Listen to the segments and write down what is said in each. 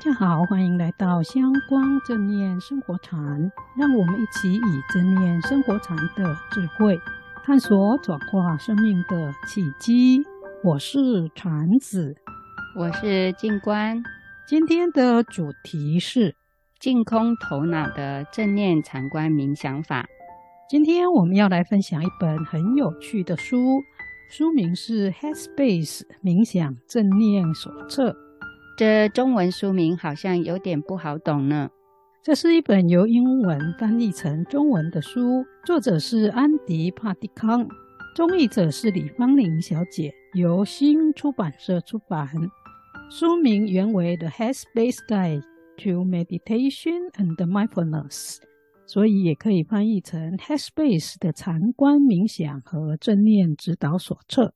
大家好，欢迎来到香光正念生活禅，让我们一起以正念生活禅的智慧，探索转化生命的契机。我是禅子，我是静观。今天的主题是净空头脑的正念禅观冥想法。今天我们要来分享一本很有趣的书，书名是《Headspace 冥想正念手册》。这中文书名好像有点不好懂呢。这是一本由英文翻译成中文的书，作者是安迪·帕蒂康，中译者是李芳玲小姐，由新出版社出版。书名原为《The Headspace Guide to Meditation and Mindfulness》，所以也可以翻译成《Headspace 的禅观冥想和正念指导手册》。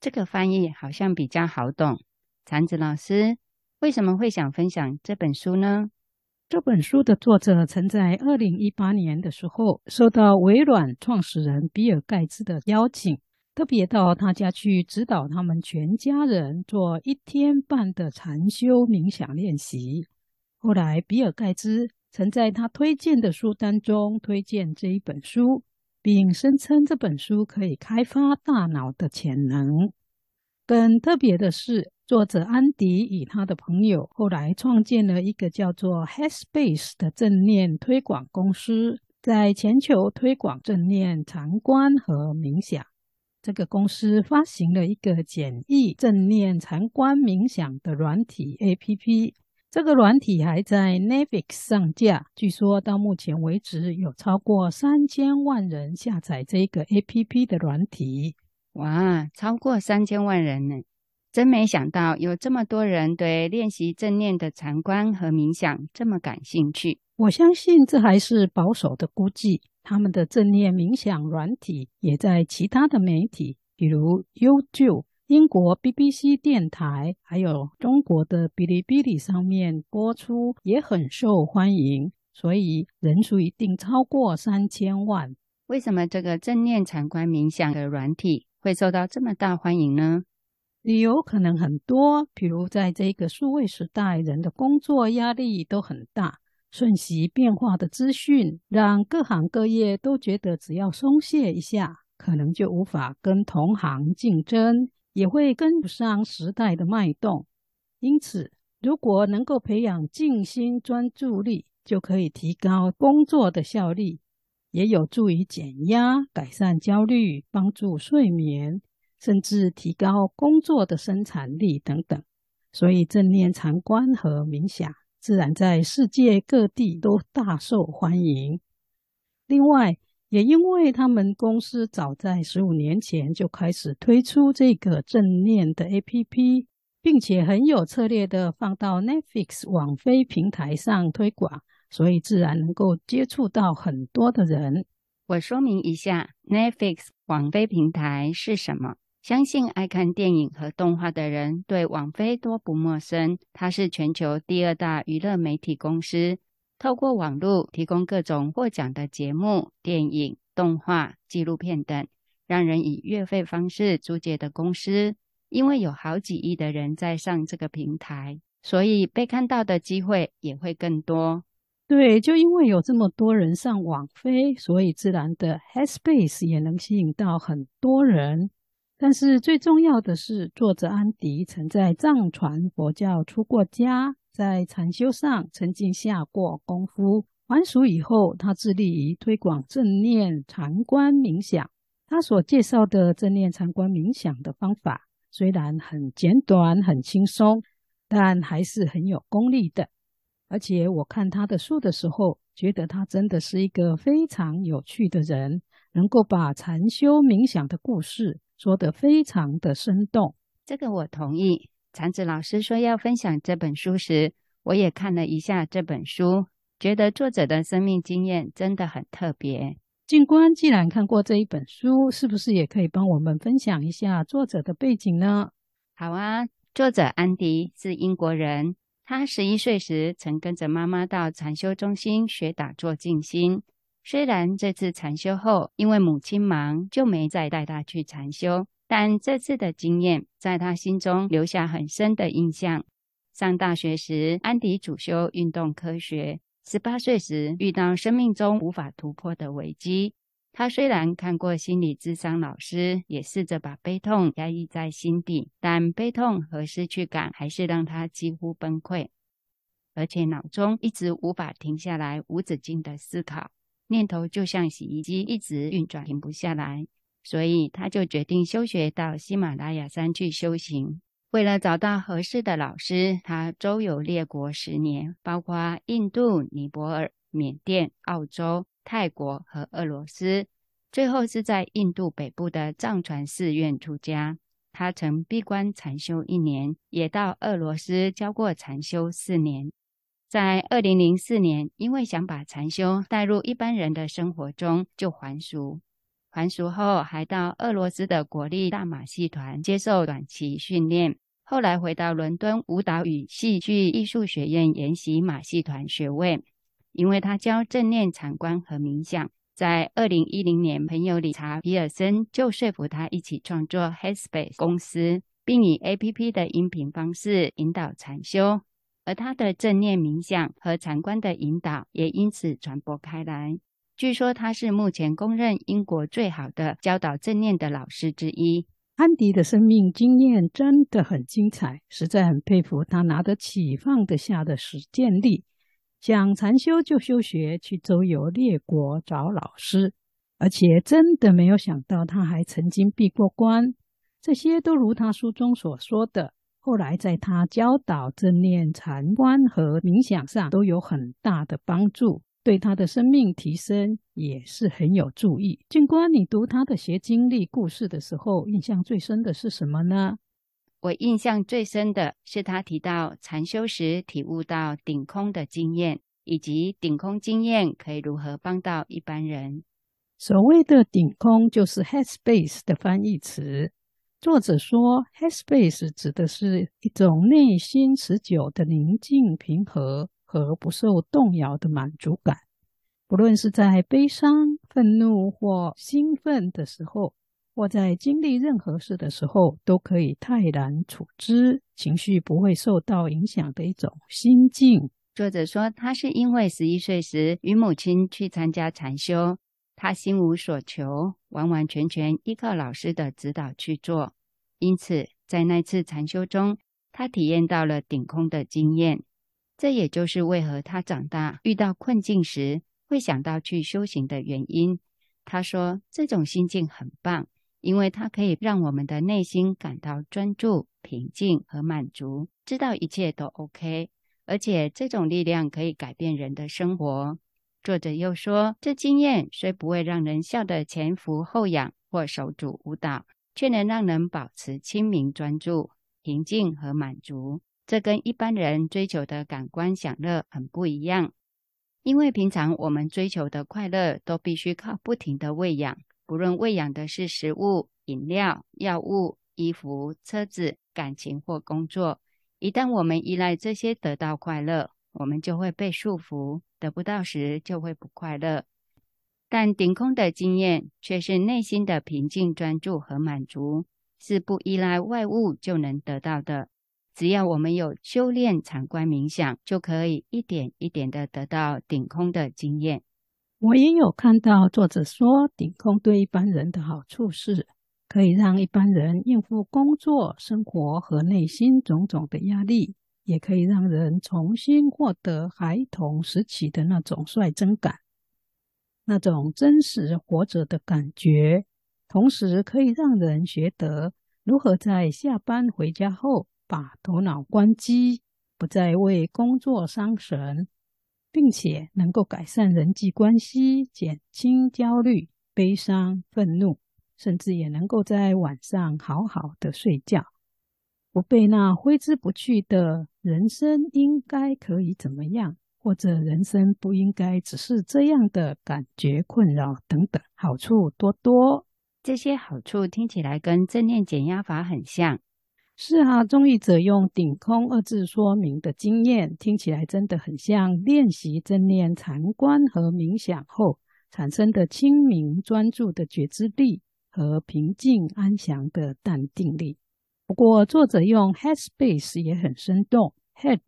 这个翻译好像比较好懂。禅子老师。为什么会想分享这本书呢？这本书的作者曾在二零一八年的时候，受到微软创始人比尔盖茨的邀请，特别到他家去指导他们全家人做一天半的禅修冥想练习。后来，比尔盖茨曾在他推荐的书单中推荐这一本书，并声称这本书可以开发大脑的潜能。更特别的是，作者安迪与他的朋友后来创建了一个叫做 Headspace 的正念推广公司，在全球推广正念禅观和冥想。这个公司发行了一个简易正念禅观冥想的软体 APP，这个软体还在 Netflix 上架。据说到目前为止，有超过三千万人下载这个 APP 的软体。哇，超过三千万人呢！真没想到有这么多人对练习正念的禅观和冥想这么感兴趣。我相信这还是保守的估计。他们的正念冥想软体也在其他的媒体，比如 YouTube、英国 BBC 电台，还有中国的哔哩哔哩上面播出，也很受欢迎。所以人数一定超过三千万。为什么这个正念禅观冥想的软体会受到这么大欢迎呢？理由可能很多，比如在这个数位时代，人的工作压力都很大，瞬息变化的资讯让各行各业都觉得只要松懈一下，可能就无法跟同行竞争，也会跟不上时代的脉动。因此，如果能够培养静心专注力，就可以提高工作的效率，也有助于减压、改善焦虑、帮助睡眠。甚至提高工作的生产力等等，所以正念禅观和冥想自然在世界各地都大受欢迎。另外，也因为他们公司早在十五年前就开始推出这个正念的 APP，并且很有策略的放到 Netflix 网飞平台上推广，所以自然能够接触到很多的人。我说明一下，Netflix 网飞平台是什么？相信爱看电影和动画的人对网飞多不陌生。它是全球第二大娱乐媒体公司，透过网络提供各种获奖的节目、电影、动画、纪录片等，让人以月费方式租借的公司。因为有好几亿的人在上这个平台，所以被看到的机会也会更多。对，就因为有这么多人上网飞，所以自然的 Headspace 也能吸引到很多人。但是最重要的是，作者安迪曾在藏传佛教出过家，在禅修上曾经下过功夫。还俗以后，他致力于推广正念禅观冥想。他所介绍的正念禅观冥想的方法，虽然很简短、很轻松，但还是很有功力的。而且我看他的书的时候，觉得他真的是一个非常有趣的人，能够把禅修冥想的故事。说得非常的生动，这个我同意。禅子老师说要分享这本书时，我也看了一下这本书，觉得作者的生命经验真的很特别。静观既然看过这一本书，是不是也可以帮我们分享一下作者的背景呢？好啊，作者安迪是英国人，他十一岁时曾跟着妈妈到禅修中心学打坐静心。虽然这次禅修后，因为母亲忙，就没再带他去禅修，但这次的经验在他心中留下很深的印象。上大学时，安迪主修运动科学。十八岁时，遇到生命中无法突破的危机。他虽然看过心理咨商老师，也试着把悲痛压抑在心底，但悲痛和失去感还是让他几乎崩溃，而且脑中一直无法停下来，无止境的思考，念头就像洗衣机一直运转，停不下来。所以他就决定休学到喜马拉雅山去修行。为了找到合适的老师，他周游列国十年，包括印度、尼泊尔、缅甸、澳洲、泰国和俄罗斯。最后是在印度北部的藏传寺院出家。他曾闭关禅修一年，也到俄罗斯教过禅修四年。在二零零四年，因为想把禅修带入一般人的生活中，就还俗。还俗后，还到俄罗斯的国立大马戏团接受短期训练。后来回到伦敦舞蹈与戏剧艺术学院研习马戏团学位，因为他教正念禅观和冥想。在二零一零年，朋友理查·皮尔森就说服他一起创作 Headspace 公司，并以 APP 的音频方式引导禅修，而他的正念冥想和禅观的引导也因此传播开来。据说他是目前公认英国最好的教导正念的老师之一。安迪的生命经验真的很精彩，实在很佩服他拿得起放得下的实践力。想禅修就修学，去周游列国找老师，而且真的没有想到他还曾经闭过关。这些都如他书中所说的，后来在他教导正念禅观和冥想上都有很大的帮助。对他的生命提升也是很有助益。俊官，你读他的学经历故事的时候，印象最深的是什么呢？我印象最深的是他提到禅修时体悟到顶空的经验，以及顶空经验可以如何帮到一般人。所谓的顶空就是 Headspace 的翻译词。作者说，Headspace 指的是一种内心持久的宁静平和。和不受动摇的满足感，不论是在悲伤、愤怒或兴奋的时候，或在经历任何事的时候，都可以泰然处之，情绪不会受到影响的一种心境。作者说，他是因为十一岁时与母亲去参加禅修，他心无所求，完完全全依靠老师的指导去做，因此在那次禅修中，他体验到了顶空的经验。这也就是为何他长大遇到困境时会想到去修行的原因。他说：“这种心境很棒，因为它可以让我们的内心感到专注、平静和满足，知道一切都 OK。而且这种力量可以改变人的生活。”作者又说：“这经验虽不会让人笑得前俯后仰或手足舞蹈，却能让人保持清明专注、平静和满足。”这跟一般人追求的感官享乐很不一样，因为平常我们追求的快乐都必须靠不停的喂养，不论喂养的是食物、饮料、药物、衣服、车子、感情或工作。一旦我们依赖这些得到快乐，我们就会被束缚，得不到时就会不快乐。但顶空的经验却是内心的平静、专注和满足，是不依赖外物就能得到的。只要我们有修炼禅观冥想，就可以一点一点的得到顶空的经验。我也有看到作者说，顶空对一般人的好处是，可以让一般人应付工作、生活和内心种种的压力，也可以让人重新获得孩童时期的那种率真感，那种真实活着的感觉，同时可以让人学得如何在下班回家后。把头脑关机，不再为工作伤神，并且能够改善人际关系，减轻焦虑、悲伤、愤怒，甚至也能够在晚上好好的睡觉，不被那挥之不去的人生应该可以怎么样，或者人生不应该只是这样的感觉困扰等等，好处多多。这些好处听起来跟正念减压法很像。是啊，中译者用“顶空”二字说明的经验，听起来真的很像练习正念禅观和冥想后产生的清明专注的觉知力和平静安详的淡定力。不过，作者用 Headspace 也很生动，head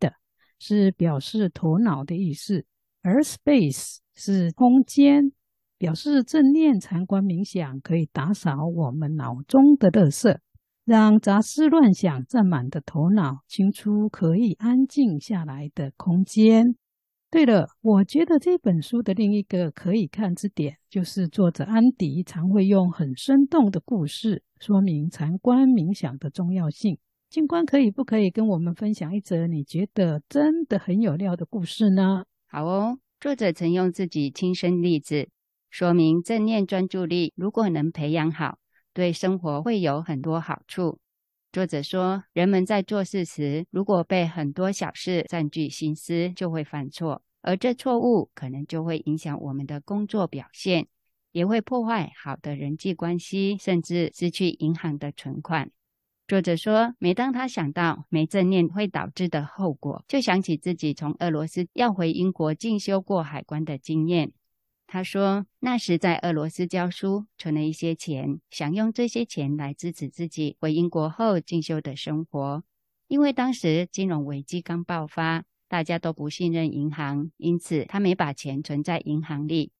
是表示头脑的意思，而 space 是空间，表示正念禅观冥想可以打扫我们脑中的垃圾，让杂思乱想占满的头脑清出可以安静下来的空间。对了，我觉得这本书的另一个可以看之点，就是作者安迪常会用很生动的故事说明禅观冥想的重要性。静观可以不可以跟我们分享一则你觉得真的很有料的故事呢？好哦，作者曾用自己亲身例子说明正念专注力，如果能培养好，对生活会有很多好处。作者说，人们在做事时，如果被很多小事占据心思，就会犯错，而这错误可能就会影响我们的工作表现，也会破坏好的人际关系，甚至失去银行的存款。作者说，每当他想到没正念会导致的后果，就想起自己从俄罗斯要回英国进修过海关的经验。他说：“那时在俄罗斯教书，存了一些钱，想用这些钱来支持自己回英国后进修的生活。因为当时金融危机刚爆发，大家都不信任银行，因此他没把钱存在银行里。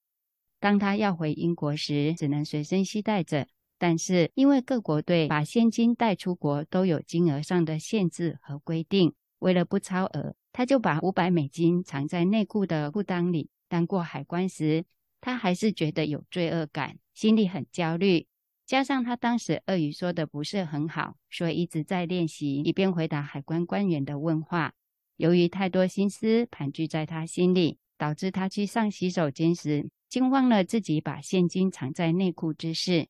当他要回英国时，只能随身携带着。但是因为各国对把现金带出国都有金额上的限制和规定，为了不超额，他就把五百美金藏在内裤的裤裆里。当过海关时，他还是觉得有罪恶感，心里很焦虑。加上他当时俄语说的不是很好，所以一直在练习，以便回答海关官员的问话。由于太多心思盘踞在他心里，导致他去上洗手间时，竟忘了自己把现金藏在内裤之事。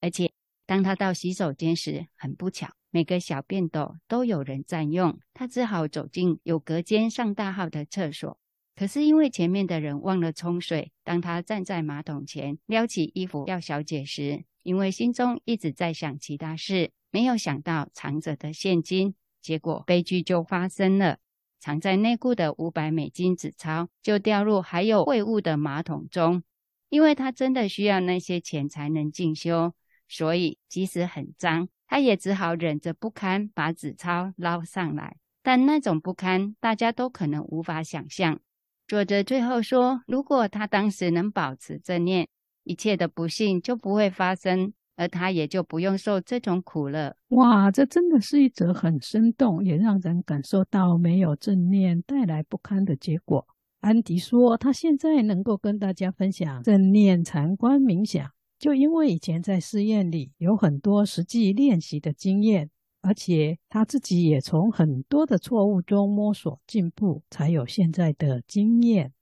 而且，当他到洗手间时，很不巧，每个小便斗都有人占用，他只好走进有隔间上大号的厕所。可是因为前面的人忘了冲水，当他站在马桶前撩起衣服要小解时，因为心中一直在想其他事，没有想到藏着的现金，结果悲剧就发生了。藏在内裤的五百美金纸钞就掉入还有秽物的马桶中，因为他真的需要那些钱才能进修，所以即使很脏，他也只好忍着不堪把纸钞捞上来。但那种不堪，大家都可能无法想象。作者最后说：“如果他当时能保持正念，一切的不幸就不会发生，而他也就不用受这种苦了。”哇，这真的是一则很生动，也让人感受到没有正念带来不堪的结果。安迪说：“他现在能够跟大家分享正念禅观冥想，就因为以前在试验里有很多实际练习的经验。”而且他自己也从很多的错误中摸索进步，才有现在的经验。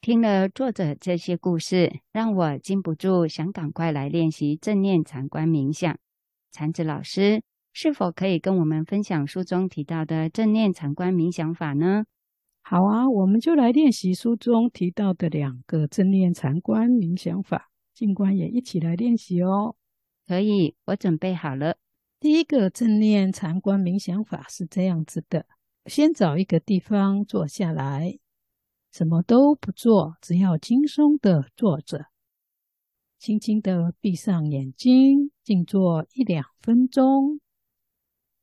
听了作者这些故事，让我禁不住想赶快来练习正念禅观冥想。禅子老师是否可以跟我们分享书中提到的正念禅观冥想法呢？好啊，我们就来练习书中提到的两个正念禅观冥想法，静观也一起来练习哦。可以，我准备好了。第一个正念禅观冥想法是这样子的：先找一个地方坐下来，什么都不做，只要轻松的坐着，轻轻的闭上眼睛，静坐一两分钟。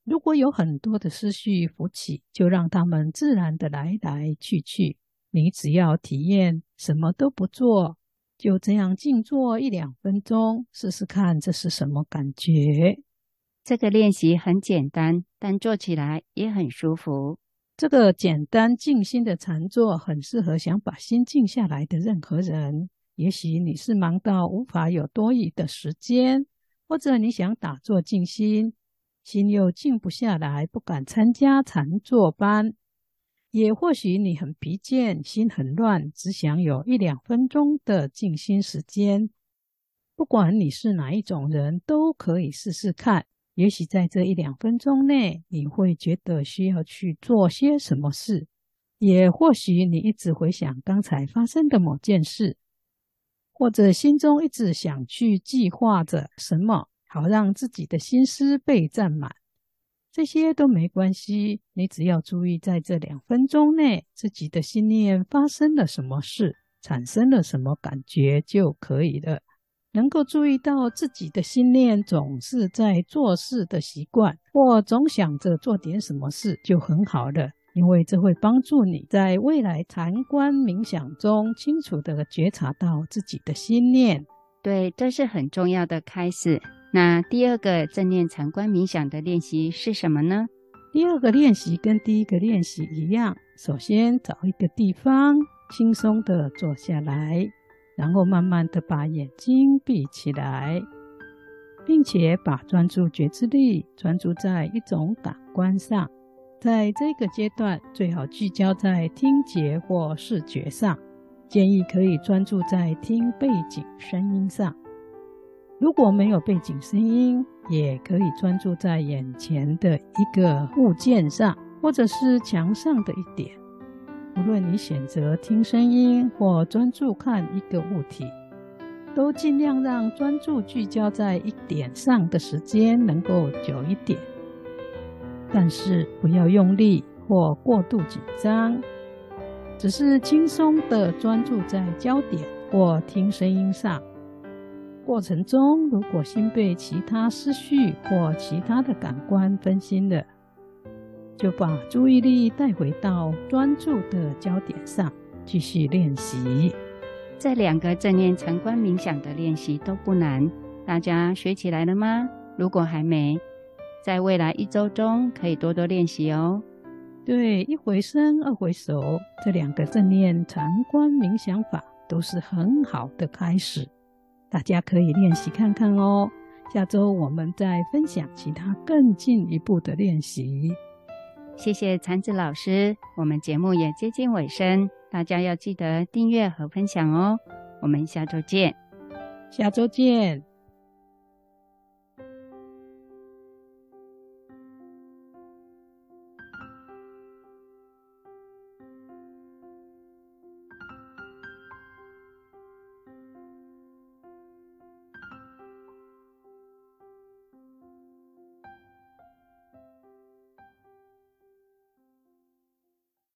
如果有很多的思绪浮起，就让他们自然的来来去去。你只要体验什么都不做，就这样静坐一两分钟，试试看这是什么感觉。这个练习很简单，但做起来也很舒服。这个简单静心的禅坐很适合想把心静下来的任何人。也许你是忙到无法有多余的时间，或者你想打坐静心，心又静不下来，不敢参加禅坐班。也或许你很疲倦，心很乱，只想有一两分钟的静心时间。不管你是哪一种人，都可以试试看。也许在这一两分钟内，你会觉得需要去做些什么事；也或许你一直回想刚才发生的某件事，或者心中一直想去计划着什么，好让自己的心思被占满。这些都没关系，你只要注意在这两分钟内自己的心念发生了什么事，产生了什么感觉就可以了。能够注意到自己的心念总是在做事的习惯，或总想着做点什么事，就很好了。因为这会帮助你在未来禅观冥想中清楚地觉察到自己的心念。对，这是很重要的开始。那第二个正念禅观冥想的练习是什么呢？第二个练习跟第一个练习一样，首先找一个地方轻松地坐下来。然后慢慢的把眼睛闭起来，并且把专注觉知力专注在一种感官上。在这个阶段，最好聚焦在听觉或视觉上。建议可以专注在听背景声音上。如果没有背景声音，也可以专注在眼前的一个物件上，或者是墙上的一点。无论你选择听声音或专注看一个物体，都尽量让专注聚焦在一点上的时间能够久一点，但是不要用力或过度紧张，只是轻松地专注在焦点或听声音上。过程中，如果心被其他思绪或其他的感官分心了，就把注意力带回到专注的焦点上，继续练习。这两个正念禅观冥想的练习都不难，大家学起来了吗？如果还没，在未来一周中可以多多练习哦。对，一回生二回熟，这两个正念禅观冥想法都是很好的开始，大家可以练习看看哦。下周我们再分享其他更进一步的练习。谢谢禅子老师，我们节目也接近尾声，大家要记得订阅和分享哦。我们下周见，下周见。